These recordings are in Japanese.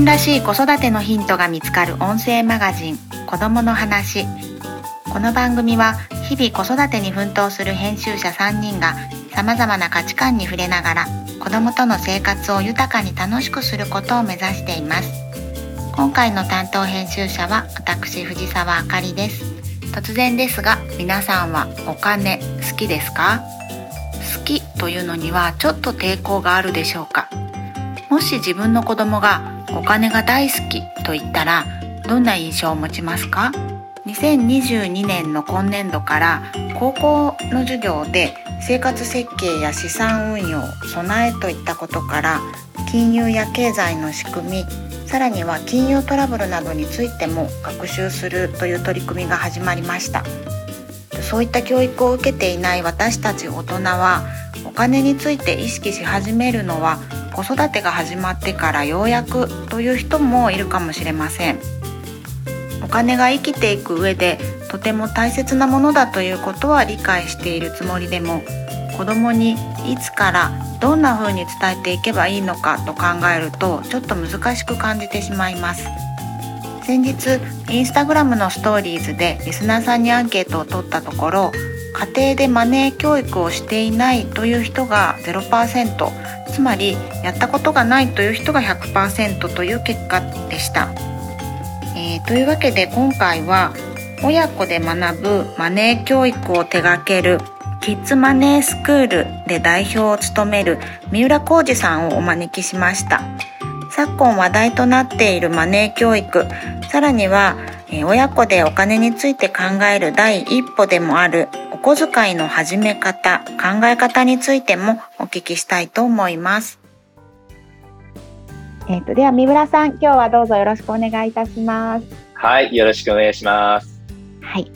分らしい子育てのヒントが見つかる音声マガジン子供の話。この番組は日々子育てに奮闘する編集者3人が様々な価値観に触れながら子供との生活を豊かに楽しくすることを目指しています。今回の担当編集者は私藤沢あかりです。突然ですが皆さんはお金好きですか？好きというのにはちょっと抵抗があるでしょうか？もし自分の子供がお金が大好きと言ったらどんな印象を持ちますか？2022年の今年度から高校の授業で生活設計や資産運用備えといったことから金融や経済の仕組みさらには金融トラブルなどについても学習するという取り組みが始まりました。そういった教育を受けていない私たち大人はお金について意識し始めるのは子育てが始まってからようやくという人もいるかもしれません。お金が生きていく上でとても大切なものだということは理解しているつもりでも子供にいつからどんな風に伝えていけばいいのかと考えるとちょっと難しく感じてしまいます。先日インスタグラムのストーリーズでリスナーさんにアンケートを取ったところ家庭でマネー教育をしていないという人が0%つまりやったことがないという人が100%という結果でした。えー、というわけで今回は親子で学ぶマネー教育を手掛けるキッズマネースクールで代表を務める三浦浩二さんをお招きしました。昨今話題となっているマネー教育、さらには親子でお金について考える第一歩でもある小遣いの始め方、考え方についてもお聞きしたいと思います。えっ、ー、と、では三村さん、今日はどうぞよろしくお願いいたします。はい、よろしくお願いします。はい。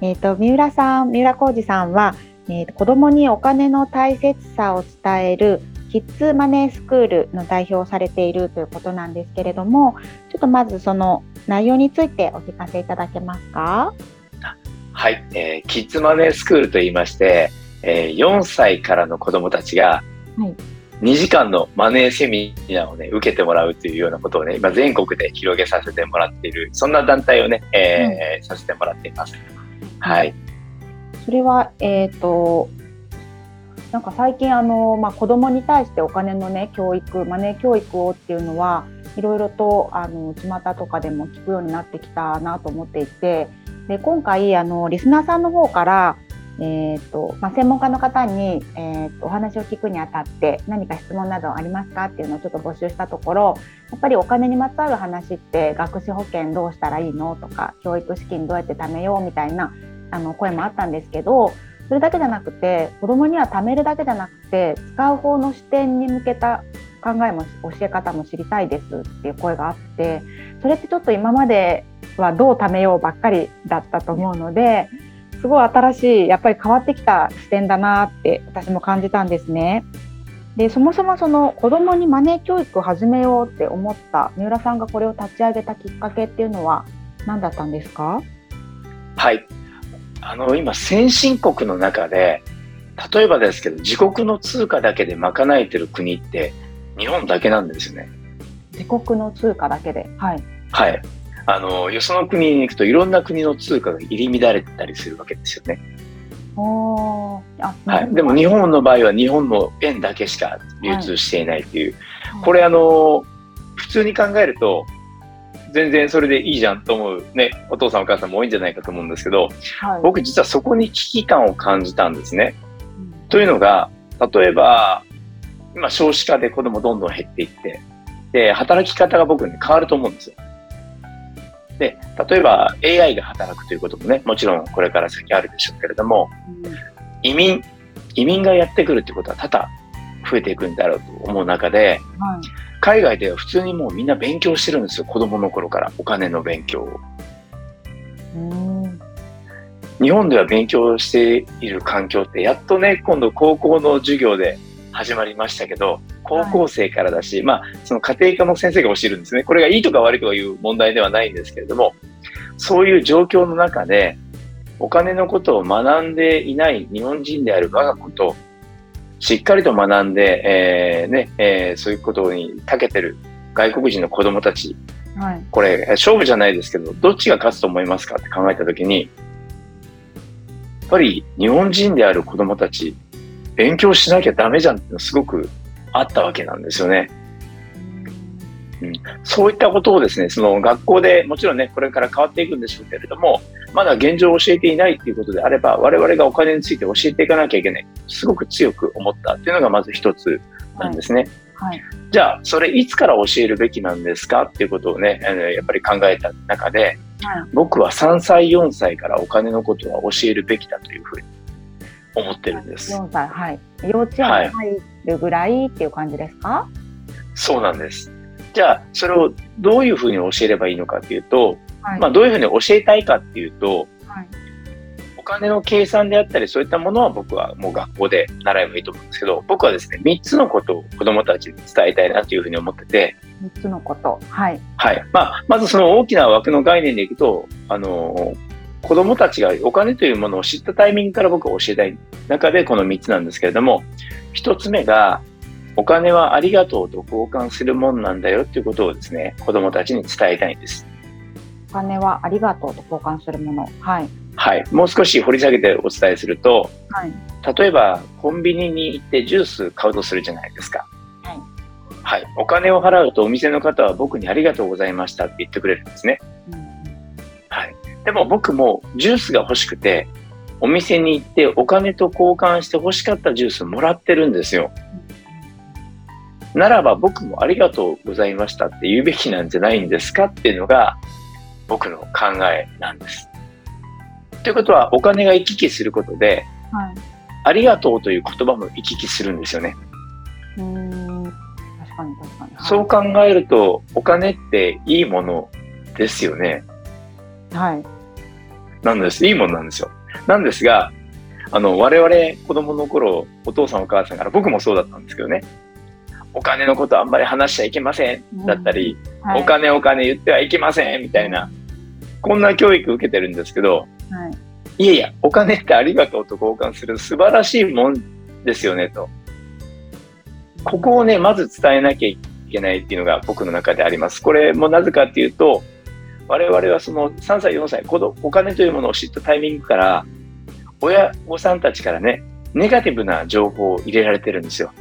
えっ、ー、と、三浦さん、三浦浩二さんは、えーと、子供にお金の大切さを伝えるキッズマネースクールの代表をされているということなんですけれども、ちょっとまずその内容についてお聞かせいただけますか？はい、えー、キッズマネースクールと言いまして、えー、4歳からの子どもたちが、2時間のマネーセミナーをね、受けてもらうというようなことをね、今全国で広げさせてもらっている、そんな団体をね、えー、うん、させてもらっています。はい。それは、えっ、ー、と、なんか最近あの、まあ、子供に対してお金のね、教育、マネー教育をっていうのは、いろいろと、あの、巷とかでも聞くようになってきたなと思っていて、で今回あのリスナーさんの方から、えーとまあ、専門家の方に、えーと、お話を聞くにあたって何か質問などありますかっていうのをちょっと募集したところやっぱりお金にまつわる話って学資保険どうしたらいいのとか教育資金どうやって貯めようみたいなあの声もあったんですけどそれだけじゃなくて子どもには貯めるだけじゃなくて使う方の視点に向けた考えも教え方も知りたいですっていう声があってそれってちょっと今まではどう貯めようばっかりだったと思うのですごい新しいやっぱり変わってきた視点だなって私も感じたんですね。でそもそもその子どもにマネー教育を始めようって思った三浦さんがこれを立ち上げたきっかけっていうのは何だったんですか？はいあの今先進国の中で例えばですけど自国の通貨だけで賄えてる国って日本だけなんですよね。自国の通貨だけではい。はい。あの、よその国に行くといろんな国の通貨が入り乱れてたりするわけですよね。はい、でも日本の場合は日本の円だけしか流通していないという、はい、これあの普通に考えると全然それでいいじゃんと思うねお父さんお母さんも多いんじゃないかと思うんですけど、はい、僕実はそこに危機感を感じたんですね。うん、というのが例えば今少子化で子供どんどん減っていってで働き方が僕に変わると思うんですよ。で、例えば AI が働くということもね、もちろんこれから先あるでしょうけれども、うん、移民、移民がやってくるってことは多々増えていくんだろうと思う中で、はい、海外では普通にもうみんな勉強してるんですよ、子供の頃からお金の勉強を。日本では勉強している環境ってやっとね、今度高校の授業で始まりましたけど、高校生からだし、はい、まあ、その家庭科の先生が教えるんですね。これがいいとか悪いとかいう問題ではないんですけれども、そういう状況の中で、お金のことを学んでいない日本人である我が子と、しっかりと学んで、えー、ね、えー、そういうことに長けてる外国人の子供たち、はい。これ、勝負じゃないですけど、どっちが勝つと思いますかって考えたときに、やっぱり日本人である子供たち、勉強しなきゃダメじゃんってすごくあったわけなんですよね。そういったことをですね、その学校でもちろんね、これから変わっていくんでしょうけれども、まだ現状を教えていないっていうことであれば、我々がお金について教えていかなきゃいけない。すごく強く思ったっていうのがまず一つなんですね。はい。じゃあ、それいつから教えるべきなんですかっていうことをね、あのやっぱり考えた中で、はい僕は3歳、4歳からお金のことは教えるべきだというふうに思ってるんです。4歳、はい。幼稚園に入るぐらいっていう感じですか？そうなんです。じゃあ、それをどういうふうに教えればいいのかっていうと、はい。まあ、どういうふうに教えたいかっていうと、はいお金の計算であったり、そういったものは僕はもう学校で習えばいいと思うんですけど、僕はですね、3つのことを子供たちに伝えたいなというふうに思ってて、3つのこと。はい。はい。まあ、まずその大きな枠の概念でいくと、あの子供たちがお金というものを知ったタイミングから僕は教えたい中でこの3つなんですけれども、1つ目が、お金はありがとうと交換するもんなんだよっていうことをですね、子供たちに伝えたいんです。お金はありがとうと交換するもの。はい。はい。もう少し掘り下げてお伝えすると、はい。例えばコンビニに行ってジュース買うとするじゃないですか。はい。はい。お金を払うとお店の方は僕にありがとうございましたって言ってくれるんですね。うんはい。でも僕もジュースが欲しくて、お店に行ってお金と交換して欲しかったジュースもらってるんですよ。ならば僕もありがとうございましたって言うべきなんじゃないんですかっていうのが僕の考えなんです。ということはお金が行き来することで、はい。ありがとうという言葉も行き来するんですよね。うーん。確かに確かに。はいそう考えるとお金っていいものですよね。はい。なんです。いいものなんですよ。なんですが、あの、我々子供の頃、お父さんお母さんから、僕もそうだったんですけどね、お金のことあんまり話しちゃいけませんだったり、はい、お金お金言ってはいけませんみたいな、こんな教育受けてるんですけど、はい。いやいや、お金ってありがとうと交換する素晴らしいもんですよねと。ここをね、まず伝えなきゃいけないっていうのが僕の中であります。これもなぜかっていうと、我々はその3歳、4歳、子供お金というものを知ったタイミングから、親御さんたちからね、ネガティブな情報を入れられてるんですよ。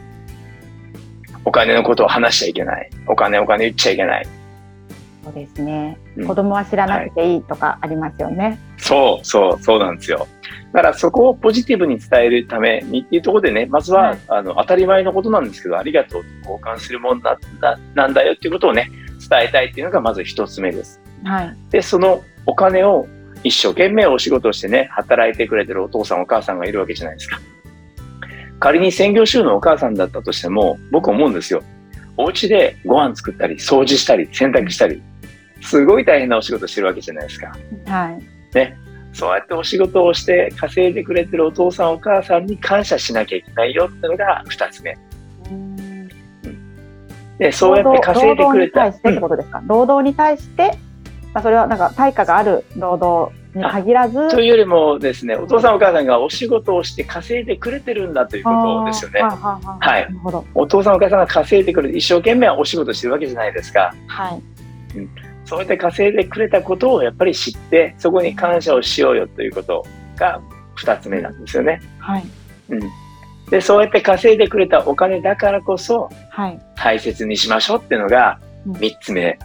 お金のことを話しちゃいけない。お金お金言っちゃいけない。そうですね、うん子供は知らなくていいとかありますよね。そう、そう、そうなんですよ。だからそこをポジティブに伝えるためにっていうところでね、まずは、はいあの当たり前のことなんですけど、ありがとうと交換するもんだだなんだよっていうことをね、伝えたいっていうのがまず一つ目です。はい。で、そのお金を一生懸命お仕事をしてね、働いてくれてるお父さんお母さんがいるわけじゃないですか。仮に専業主婦のお母さんだったとしても、僕思うんですよ。お家でご飯作ったり、掃除したり、洗濯したり、すごい大変なお仕事してるわけじゃないですか。はい。ね。そうやってお仕事をして稼いでくれてるお父さんお母さんに感謝しなきゃいけないよっていうのが二つ目。うーんで、そうやって稼いでくれた。労働に対してってことですか、労働に対して、まあ、それはなんか対価がある労働に限らず、というよりもですね、お父さんお母さんがお仕事をして稼いでくれてるんだということですよね。はい。お父さんお母さんが稼いでくれて、一生懸命お仕事してるわけじゃないですか。はい。そうやって稼いでくれたことをやっぱり知って、そこに感謝をしようよということが二つ目なんですよね。はい。うん。で、そうやって稼いでくれたお金だからこそ、はい。大切にしましょうっていうのがうん3つ目。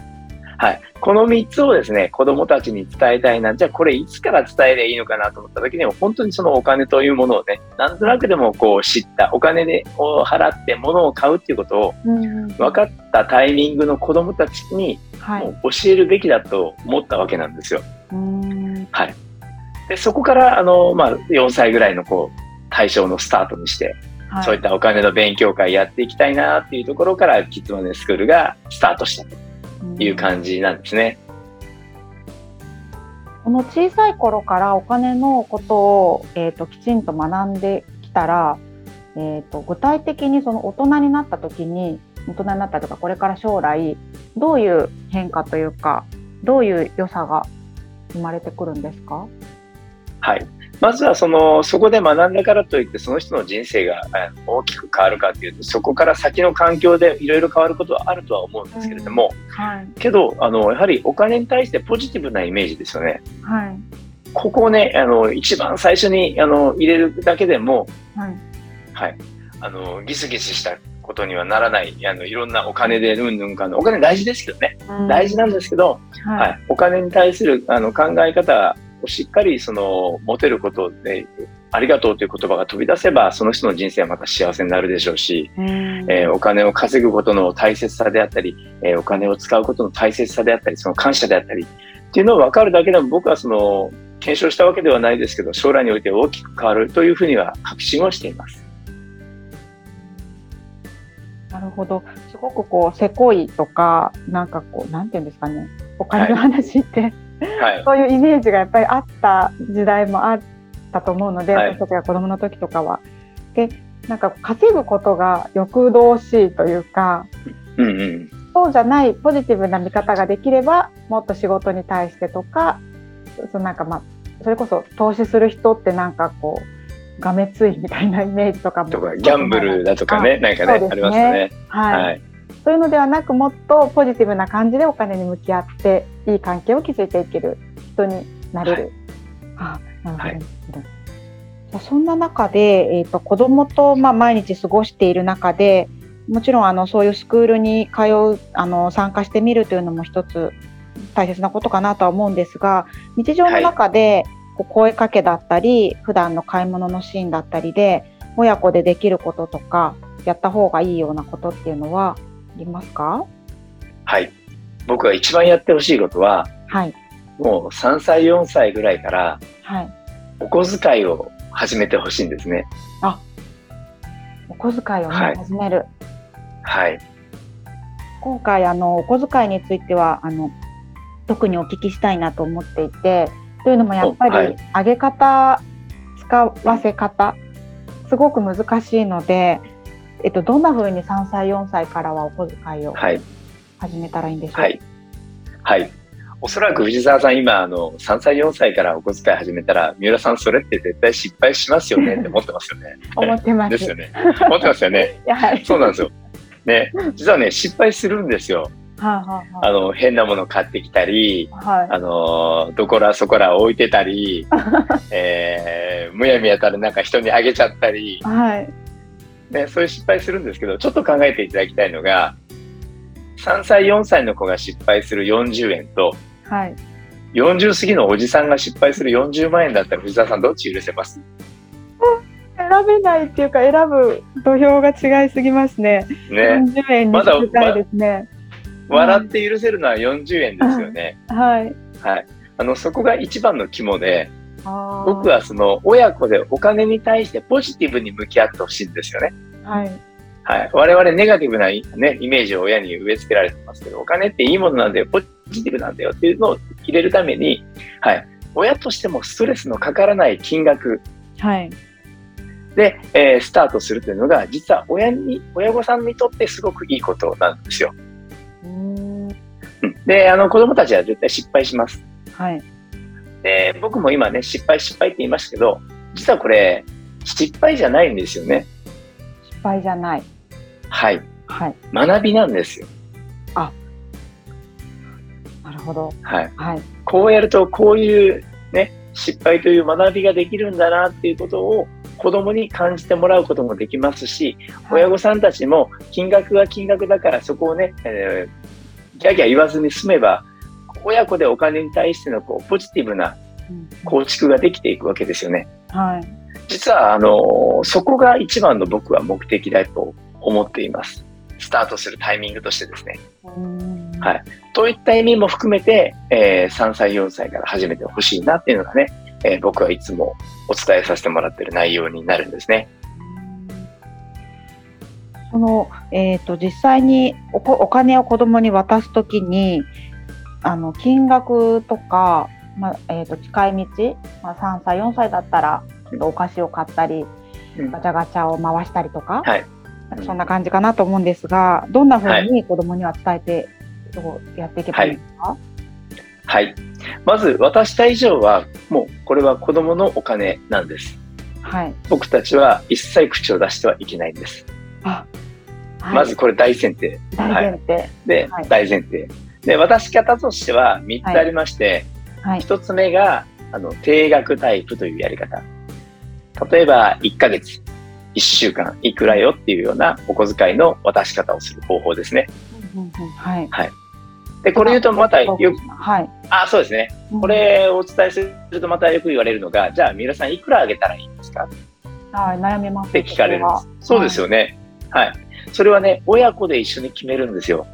はい。この3つをですね、子供たちに伝えたいな。じゃあこれいつから伝えればいいのかなと思った時には、本当にそのお金というものをね、なんとなくでもこう知った、お金でを払って物を買うっていうことをうん分かったタイミングの子供たちにはい。もう教えるべきだと思ったわけなんですよ。うーんで、そこから、あの、まあ、4歳ぐらいのこう、対象のスタートにして、はい。そういったお金の勉強会やっていきたいなっていうところから、キッズマネースクールがスタートしたという感じなんですね。この小さい頃からお金のことを、えー、ときちんと学んできたら、えー、と具体的にその大人になった時に大人になったとかこれから将来どういう変化というかどういう良さが生まれてくるんですか？はい。まずはそのそこで学んだからといってその人の人生が大きく変わるかというとそこから先の環境でいろいろ変わることはあるとは思うんですけれども、はい。けどあのやはりお金に対してポジティブなイメージですよね。はい。ここをねあの一番最初にあの入れるだけでも、はい。はい、あのギスギスしたことにはならないあのいろんなお金でうんぬんかんぬんお金大事ですけどね大事なんですけど、は。はいい、お金に対するあの考え方をしっかりその持てることで、ありがとうという言葉が飛び出せば、その人の人生はまた幸せになるでしょうし、うんえーお金を稼ぐことの大切さであったり、えーお金を使うことの大切さであったり、その感謝であったり、っていうのを分かるだけでも僕はその、検証したわけではないですけど、将来において大きく変わるというふうには確信をしています。なるほど。すごくこう、せこいとか、なんかこう、なんていうんですかね。お金の話って、はい。そういうイメージがやっぱりあった時代もあったと思うので、はい私たちが子供の時とかは。で、なんか稼ぐことが欲動しいというか、うんうん。そうじゃないポジティブな見方ができれば、もっと仕事に対してとか、そのなんかまあ、それこそ投資する人ってなんかこう、がめついみたいなイメージとかも。とか、ギャンブルだとかね、なんかね、ねありますよね。はい。はい。そういうのではなくもっとポジティブな感じでお金に向き合っていい関係を築いていける人になれる。あなるほどはいなるほど。じゃあそんな中で、えー、と子供とまあ毎日過ごしている中でもちろんあのそういうスクールに通うあの参加してみるというのも一つ大切なことかなとは思うんですが日常の中でこう声かけだったり、普段の買い物のシーンだったりで親子でできることとかやった方がいいようなことっていうのはありますか？はい。僕が一番やってほしいことは、はいもう3歳、4歳ぐらいからはいお小遣いを始めてほしいんですね。お小遣いをね、はい始めるはい。今回あのお小遣いについてはあの特にお聞きしたいなと思っていてというのもやっぱり、上げ方使わせ方すごく難しいので、えっと、どんな風に3歳4歳からはお小遣いをはい。始めたらいいんでしょうか、はい。はい。おそらく藤沢さん、今、あの、3歳、4歳からお小遣い始めたら、三浦さん、それって絶対失敗しますよね って思ってますよね。思ってます。ですよね。思ってますよね。やはり。そうなんですよ。ね、実はね、失敗するんですよ。はいはあの、変なもの買ってきたり。はいあの、どこらそこら置いてたり、えー、むやみやたらなんか人にあげちゃったり、はい。ね、そういう失敗するんですけど、ちょっと考えていただきたいのが、3歳、4歳の子が失敗する40円と、はい。40過ぎのおじさんが失敗する40万円だったら藤沢さんどっち許せます？選べないっていうか選ぶ土俵が違いすぎますね。ね。40円にまだしてたいですね。笑って許せるのは40円ですよね。はい。はい。あの、そこが一番の肝で、僕はその親子でお金に対してポジティブに向き合ってほしいんですよね。はい。はい。我々ネガティブな、ね、イメージを親に植え付けられてますけど、お金っていいものなんだよ、ポジティブなんだよっていうのを入れるために、はい。親としてもストレスのかからない金額はい。で、えースタートするというのが、実は親に、親御さんにとってすごくいいことなんですよ。んで、あの、子供たちは絶対失敗します。はい。で、僕も今ね、失敗失敗って言いましたけど、実はこれ、失敗じゃないんですよね。失敗じゃない。はい。はい。学びなんですよ。なるほど。はい。はい。こうやると、こういうね、失敗という学びができるんだなっていうことを子供に感じてもらうこともできますし、親御さんたちも金額は金額だからそこをね、えーギャーギャー言わずに済めば、親子でお金に対してのこうポジティブなうん構築ができていくわけですよね。はい。実は、あの、そこが一番の僕は目的だと思っています。スタートするタイミングとしてですね。はいといった意味も含めて、えー3歳、4歳から始めてほしいなっていうのがね、えー僕はいつもお伝えさせてもらってる内容になるんですね。その、えっ、と、実際におこお金を子供に渡すときに、あの、金額とか、まあ、えっ、と、使い道、まあ、3歳、4歳だったら、お菓子を買ったり、うんガチャガチャを回したりとか、はいそんな感じかなと思うんですが、どんな風に子供には伝えて、どうやっていけばいいですか、はい。まず、渡した以上は、もうこれは子供のお金なんです。はい。僕たちは一切口を出してはいけないんです。あ、はいまずこれ大前提。大前提。で、はい大前提。で、渡し方としては3つありまして、はい。1つ目が、あの、定額タイプというやり方。例えば、1ヶ月、1週間、いくらよっていうようなお小遣いの渡し方をする方法ですね。うんうんうんはい。で、これ言うとまたよく、はい。あ、そうですね。これをお伝えするとまたよく言われるのが、じゃあ、三浦さんいくらあげたらいいんですか？うん、はい、悩みます。って聞かれるんそです。そうですよね。はい。それはね、親子で一緒に決めるんですよ。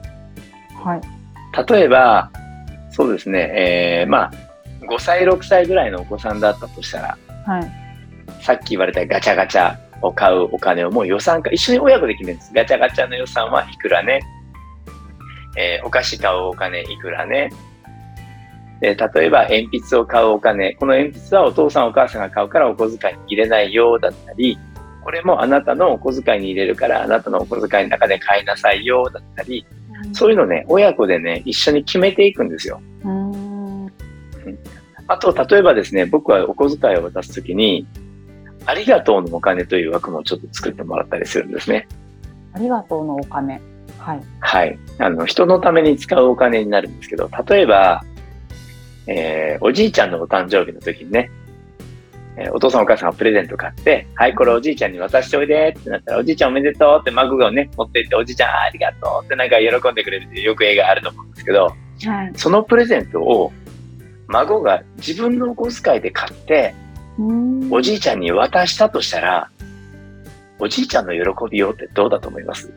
はい。例えば、そうですね、えー、まあ、5歳、6歳ぐらいのお子さんだったとしたら、はい。さっき言われたガチャガチャを買うお金をもう予算か、一緒に親子で決めるんです。ガチャガチャの予算はいくらね。えーお菓子買うお金いくらね。で例えば鉛筆を買うお金、この鉛筆はお父さんお母さんが買うからお小遣いに入れないよだったり、これもあなたのお小遣いに入れるからあなたのお小遣いの中で買いなさいよだったり、そういうのね、親子でね、一緒に決めていくんですよ。うーん。あと、例えばですね、僕はお小遣いを渡すときに、ありがとうのお金という枠もちょっと作ってもらったりするんですね。ありがとうのお金。はい。はい。あの、人のために使うお金になるんですけど、例えば、えーおじいちゃんのお誕生日の時にね、えーお父さんお母さんがプレゼント買って、はい、これおじいちゃんに渡しておいでってなったら、おじいちゃんおめでとうって孫がね、持って行って、おじいちゃんありがとうってなんか喜んでくれるっていうよく映画あると思うんですけど、はい。そのプレゼントを孫が自分のお小遣いで買って、おじいちゃんに渡したとしたら、おじいちゃんの喜びようってどうだと思います？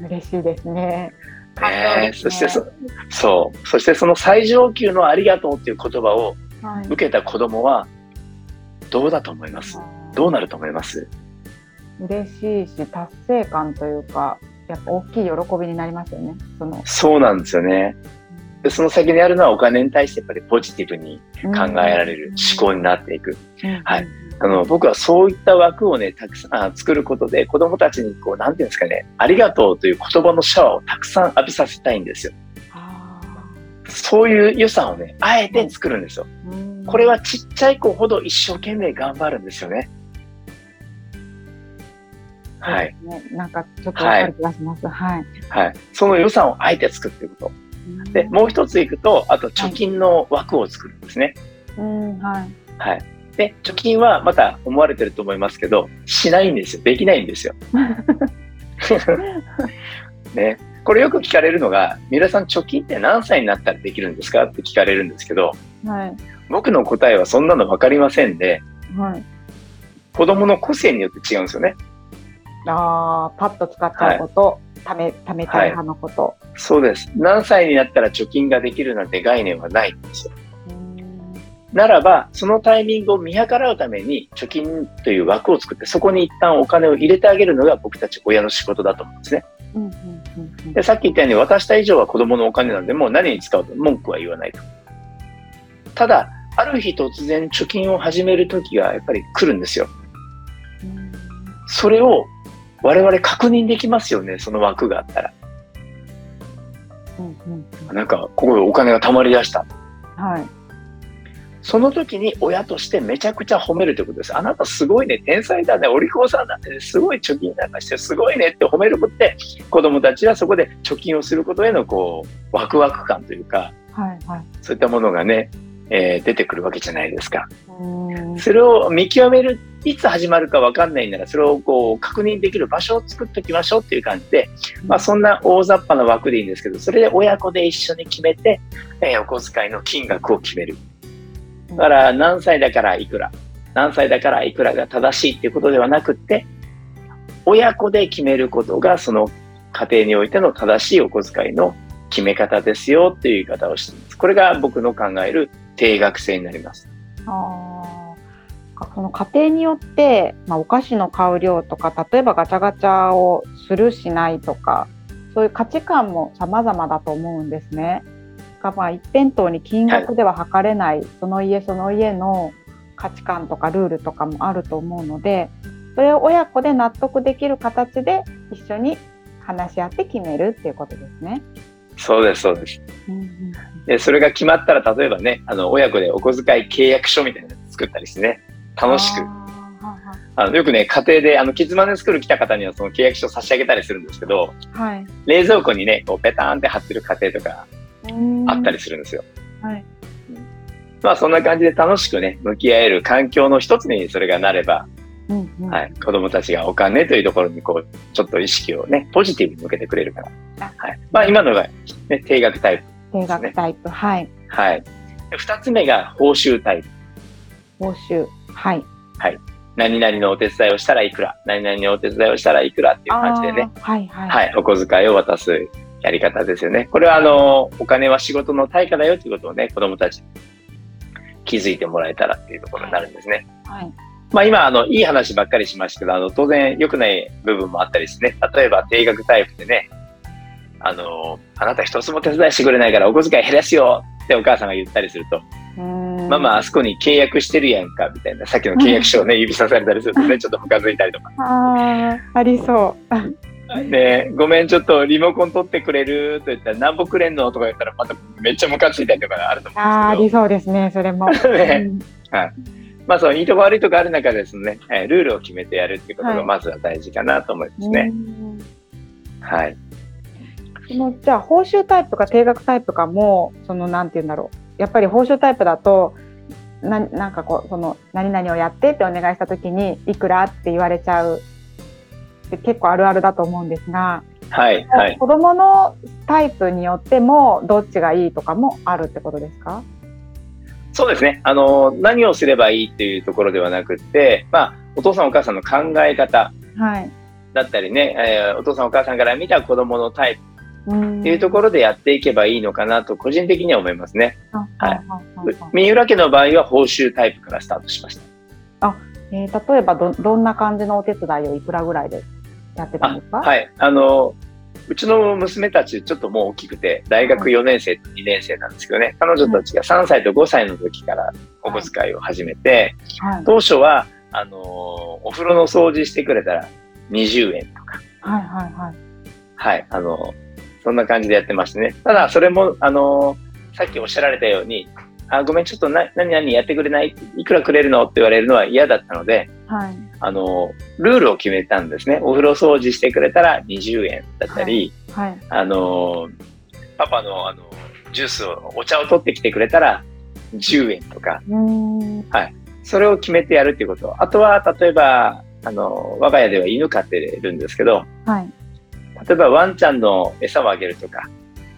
嬉しいですね。ねえそしてそ、そう。そしてその最上級のありがとうっていう言葉をはい。受けた子供は、どうだと思います？どうなると思います？嬉しいし達成感というかやっぱ大きい喜びになりますよね。そのそうなんですよね。でその先にあるのはお金に対してやっぱりポジティブに考えられる思考になっていく。はい。あの、僕はそういった枠をね、たくさんあ作ることで子供たちにこう、なんていうんですかね、ありがとうという言葉のシャワーをたくさん浴びさせたいんですよ。あそういう予算をね、あえて作るんですよ。これはちっちゃい子ほど一生懸命頑張るんですよね。はい。なんかちょっとわかる気がします。はい。はい。その予算をあえて作っていくこと。で、もう一ついくと、あと貯金の枠を作るんですね。うんはい。はい。で、貯金はまた思われてると思いますけど、しないんですよ。できないんですよ。ね。これよく聞かれるのが、皆さん貯金って何歳になったらできるんですかって聞かれるんですけど、はい。僕の答えはそんなの分かりませんで、はい。子供の個性によって違うんですよね。ああパッと使っちゃうこと、ためためたい派のこと。そうです。何歳になったら貯金ができるなんて概念はないんですよ。うんならば、そのタイミングを見計らうために貯金という枠を作って、そこに一旦お金を入れてあげるのが僕たち親の仕事だと思うんですね。うんうんうんうんで、さっき言ったように渡した以上は子供のお金なんで、もう何に使うと文句は言わないと。ただ、ある日突然貯金を始める時がやっぱり来るんですよ。うんそれを我々確認できますよね、その枠があったら。うんうんうんなんか、ここでお金が貯まり出した。はい。その時に親としてめちゃくちゃ褒めるということです。あなたすごいね、天才だね、お利口さんだね、すごい貯金なんかしてすごいねって褒めることで、子供たちはそこで貯金をすることへのこう、ワクワク感というか、はいはい。そういったものがね、えー出てくるわけじゃないですか。うんそれを見極める、いつ始まるかわかんないなら、それをこう、確認できる場所を作っておきましょうっていう感じで、まあそんな大雑把な枠でいいんですけど、それで親子で一緒に決めて、えーお小遣いの金額を決める。だから何歳だからいくら、何歳だからいくらが正しいっていうことではなくって、親子で決めることがその家庭においての正しいお小遣いの決め方ですよっていう言い方をして。これが僕の考える定額制になります。あその家庭によって、まあ、お菓子の買う量とか例えばガチャガチャをするしないとかそういう価値観も様々だと思うんですね。がまあ一辺倒に金額では測れない、その家その家の価値観とかルールとかもあると思うのでそれを親子で納得できる形で一緒に話し合って決めるっていうことですね。そうです、そうです。うんうんで、それが決まったら、例えばね、あの、親子でお小遣い契約書みたいなの作ったりしてね、楽しく。あのよくね、家庭で、あの、キッズマネースクール来た方にはその契約書を差し上げたりするんですけど、はい。冷蔵庫にね、こうペターンって貼ってる家庭とかあったりすするんですよ。る。はい。まあそんな感じで楽しくね、向き合える環境の一つにそれがなれば、うんうんはい、子供たちがお金というところにこう、ちょっと意識をね、ポジティブに向けてくれるから。はい。まあ今のが、ね、定額タイプ。定額タイプ。はい。はい。で二つ目が報酬タイプ。報酬。はい。何々のお手伝いをしたらいくら、何々のお手伝いをしたらいくらっていう感じでね。はいはい。はい、お小遣いを渡すやり方ですよね。これはあの、お金は仕事の対価だよということをね、子供たちに気づいてもらえたらっていうところになるんですね。はい。まあ今、あの、いい話ばっかりしましたけど、あの、当然良くない部分もあったりしてね、例えば定額タイプでね、あの、あなた一つも手伝いしてくれないからお小遣い減らすよってお母さんが言ったりすると、ママあそこに契約してるやんか、みたいな、さっきの契約書をね、指さされたりするとね、ちょっとムカついたりとか。ああ、ありそう。で、ごめん、ちょっとリモコン取ってくれる？と言ったら、何ぼくれんの？とか言ったら、まためっちゃムカついたりとかあると思ああ、あうんですりそうですね、それも。けど、ね、うんまあそう、いいとこ悪いとこある中でですね、えールールを決めてやるっていうことはいがまずは大事かなと思いますね。うんはい。そのじゃあ報酬タイプか定額タイプかもそのなんて言うんだろうやっぱり報酬タイプだとななんかこうその何々をやってってお願いした時にいくらって言われちゃうって結構あるあるだと思うんですが、はい。はい。子供のタイプによってもどっちがいいとかもあるってことですか？そうですね。あの、何をすればいいっていうところではなくって、まあ、お父さんお母さんの考え方はい。だったりね、えーお父さんお母さんから見た子供のタイプうんっていうところでやっていけばいいのかなと、個人的には思いますね。はいはい三浦家の場合は報酬タイプからスタートしました。えー例えばどどんな感じのお手伝いをいくらぐらいでやってたんですか？はい。あの、うちの娘たちちょっともう大きくて、大学4年生と2年生なんですけどね、彼女たちが3歳と5歳の時からお小遣いを始めて、はい。当初は、あの、お風呂の掃除してくれたら20円とか、はいはいはい。はい、あの、そんな感じでやってましてね。ただ、それも、あの、さっきおっしゃられたように、あ、ごめん、ちょっとな、何々やってくれない？いくらくれるの？って言われるのは嫌だったので、はい。あの、ルールを決めたんですね。お風呂掃除してくれたら20円だったり、はい。あの、パパの、あの、ジュースを、お茶を取ってきてくれたら10円とか、うーんそれを決めてやるっていうこと。あとは、例えば、あの、我が家では犬飼ってるんですけど、はい。例えばワンちゃんの餌をあげるとか、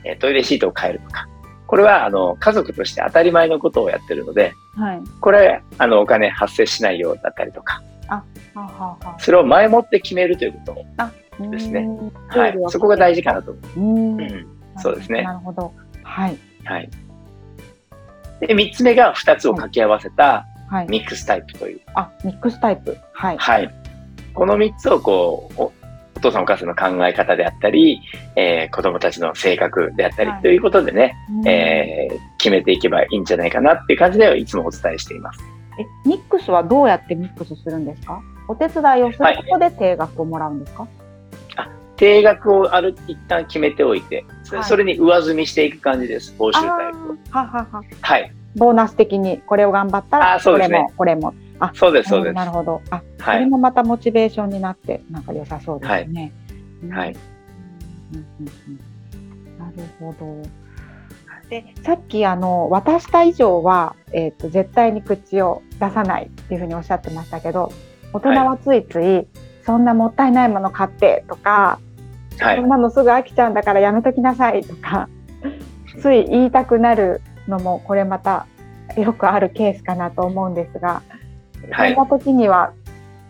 えートイレシートを変えるとか、これは、あの、家族として当たり前のことをやってるので、はいこれ、あの、お金発生しないようだったりとか、はあはあはそれを前もって決めるというこあとですね。はい。そこが大事かなと思うう。うん。そうですねなるほど。はい。はい。で、三つ目が二つを掛け合わせたはい。ミックスタイプという。あ、ミックスタイプ。はい。はい。この三つをこう、父さんお母さんの考え方であったり、えー子供たちの性格であったりはいということでね、うんえー決めていけばいいんじゃないかなっていう感じではいつもお伝えしています。え、ミックスはどうやってミックスするんですか？お手伝いをすることで定額をもらうんですか？定額をある一旦決めておいて、それはいそれに上積みしていく感じです、報酬タイプははは。はい。ボーナス的にこれを頑張ったら、あーそうですねこれも、これも。あ、そうです、そうです。なるほど。あ、そはい。れもまたモチベーションになって、なんか良さそうですね。はいうんうんうんうんなるほど。で、さっきあの渡した以上はえっ、と絶対に口を出さないっていうふうにおっしゃってましたけど、大人はついつい、そんなもったいないもの買ってとか、はいそん。なのすぐ飽きちゃうんだからやめときなさいとか、つい言いたくなるのもこれまたよくあるケースかなと思うんですが、はいそんな時には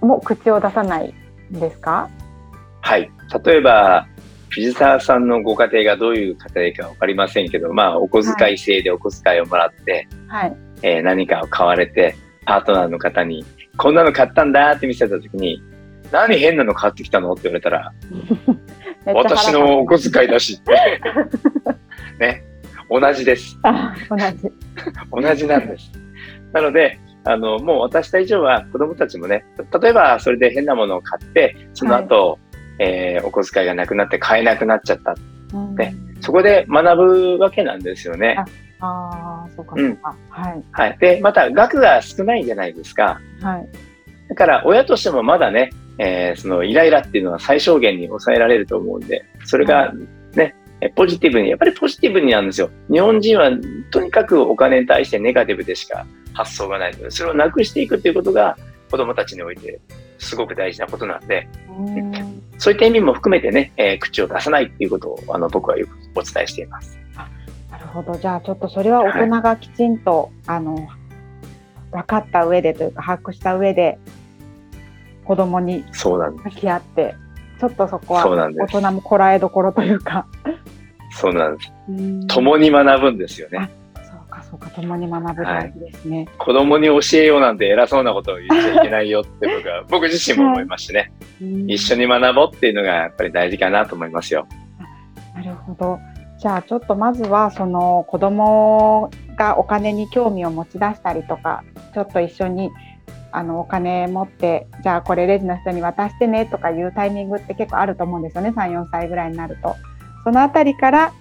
もう口を出さないんですか？はい。例えば、藤沢さんのご家庭がどういう家庭かわかりませんけど、まあ、お小遣い制でお小遣いをもらって、はい。えー何かを買われて、パートナーの方に、こんなの買ったんだって見せたときに、何変なの買ってきたの？って言われたら、私のお小遣いだしって。ね。同じです。あ同じ。同じなんです。なので、あの、もう渡した以上は子供たちもね、例えばそれで変なものを買って、その後、えーお小遣いがなくなって買えなくなっちゃった。うんねそこで学ぶわけなんですよね。ああ、そうか、そうか。はい。はい。で、また額が少ないじゃないですか。はい。だから親としてもまだね、えーそのイライラっていうのは最小限に抑えられると思うんで、それがね、えポジティブに、やっぱりポジティブになんですよ。日本人はとにかくお金に対してネガティブでしか発想がないので、それをなくしていくっていうことが子供たちにおいてすごく大事なことなんで、うんそういった意味も含めてね、えー口を出さないっていうことをあの僕はよくお伝えしています。なるほど。じゃあ、ちょっとそれは大人がきちんと、あの、分かった上でというか、把握した上で、子供にそうなんです。向き合って、ちょっとそこは大人もこらえどころというか。そうなんです。うん共に学ぶんですよね。そうか、共に学ぶ大事ですね。子供に教えようなんて偉そうなことを言っちゃいけないよって僕は、僕自身も思いましてね。うん一緒に学ぼうっていうのがやっぱり大事かなと思いますよ。なるほど。じゃあちょっとまずはその子供がお金に興味を持ち出したりとか、ちょっと一緒にあのお金持って、じゃあこれレジの人に渡してねとかいうタイミングって結構あると思うんですよね、3、4歳ぐらいになると。そのあたりから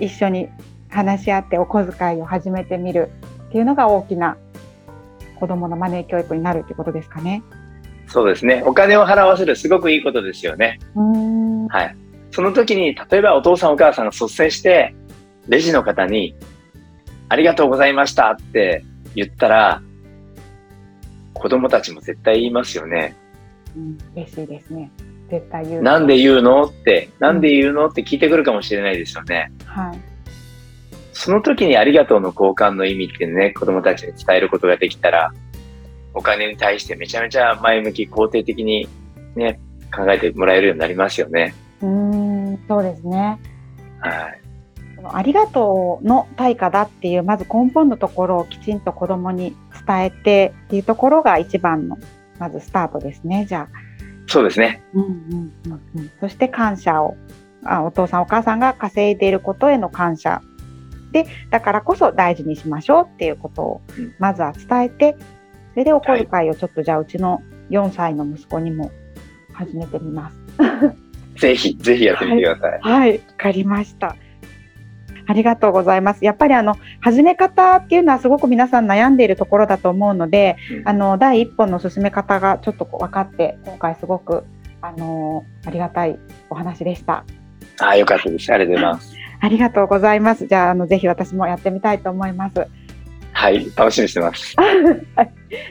一緒に話し合ってお小遣いを始めてみるっていうのが大きな子供のマネー教育になるってことですかね。そうですね。お金を払わせるすごくいいことですよね。はい。その時に、例えばお父さんお母さんが率先して、レジの方に、ありがとうございましたって言ったら、子供たちも絶対言いますよね。うん、嬉しいですね。絶対言う。なんで言うのって、なんで言うのって聞いてくるかもしれないですよね。はい。その時にありがとうの交換の意味ってね、子供たちに伝えることができたら、お金に対してめちゃめちゃ前向き、肯定的にね、考えてもらえるようになりますよね。うーん、そうですね。はい。ありがとうの対価だっていうまず根本のところをきちんと子供に伝えてっていうところが一番のまずスタートですね。じゃあ、そうですね。うんうんうんうん、そして感謝をあお父さんお母さんが稼いでいることへの感謝でだからこそ大事にしましょうっていうことをうんまずは伝えてそれでお小遣いをちょっとじゃあうちの4歳の息子にも始めてみます。ぜひ、ぜひやってみてください。はい、わかりました。ありがとうございます。やっぱりあの始め方っていうのはすごく皆さん悩んでいるところだと思うので、うんあの第一歩の進め方がちょっと分かって今回すごくあのありがたいお話でした。ああ、よかったです。ありがとうございます。ありがとうございます。じゃああのぜひ私もやってみたいと思います。はい、楽しみにしてます。じゃ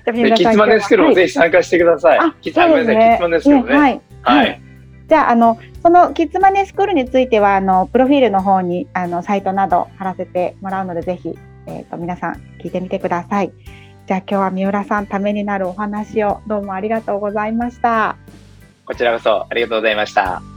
あで、皆さんキッズマネスクールもぜひ参加してください。あ、キッズマネスクール、キッズマネスクールね。はい。はい。じゃあ、あの、そのキッズマネースクールについては、あの、プロフィールの方に、あの、サイトなど貼らせてもらうので、ぜひ、えっ、と、皆さん聞いてみてください。じゃあ、今日は三浦さんためになるお話をどうもありがとうございました。こちらこそありがとうございました。